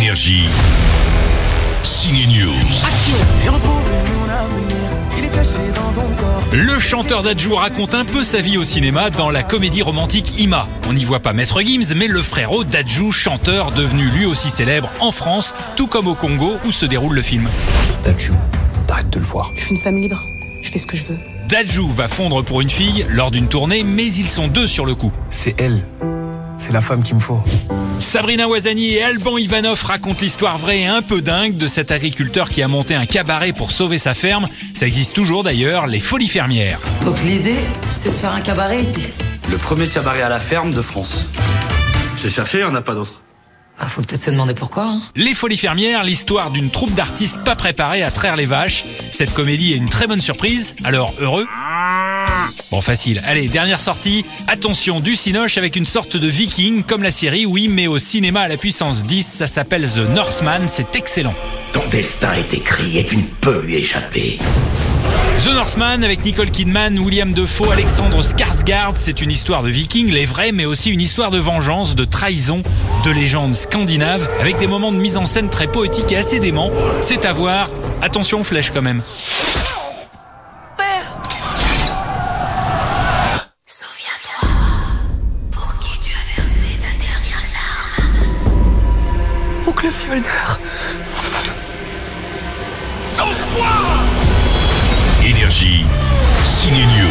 Énergie. Signe News. J'ai retrouvé mon amour, il est caché dans ton corps. Le chanteur d'Adjou raconte un peu sa vie au cinéma dans la comédie romantique Ima. On n'y voit pas Maître Gims, mais le frérot d'Adjou, chanteur devenu lui aussi célèbre en France, tout comme au Congo où se déroule le film. Dadju, t'arrêtes de le voir. Je suis une femme libre. Je fais ce que je veux. Dadjou va fondre pour une fille lors d'une tournée, mais ils sont deux sur le coup. C'est elle. C'est la femme qu'il me faut. Sabrina Ouazani et Alban Ivanov racontent l'histoire vraie et un peu dingue de cet agriculteur qui a monté un cabaret pour sauver sa ferme. Ça existe toujours d'ailleurs, les folies fermières. Donc l'idée, c'est de faire un cabaret ici. Le premier cabaret à la ferme de France. J'ai cherché, il n'y en a pas d'autre. Ah, faut peut-être se demander pourquoi. Hein. Les Folies Fermières, l'histoire d'une troupe d'artistes pas préparés à traire les vaches. Cette comédie est une très bonne surprise, alors heureux Bon, facile. Allez, dernière sortie. Attention, du cinoche avec une sorte de viking, comme la série, oui, mais au cinéma à la puissance 10, ça s'appelle The Northman, c'est excellent. Ton destin est écrit et tu ne peux lui échapper. The Northman avec Nicole Kidman, William Defoe, Alexandre Skarsgård, c'est une histoire de vikings, les vrais, mais aussi une histoire de vengeance, de trahison, de légende scandinave, avec des moments de mise en scène très poétiques et assez dément. C'est à voir. Attention, flèche quand même. Oncle Fjolnir. Énergie. Signe.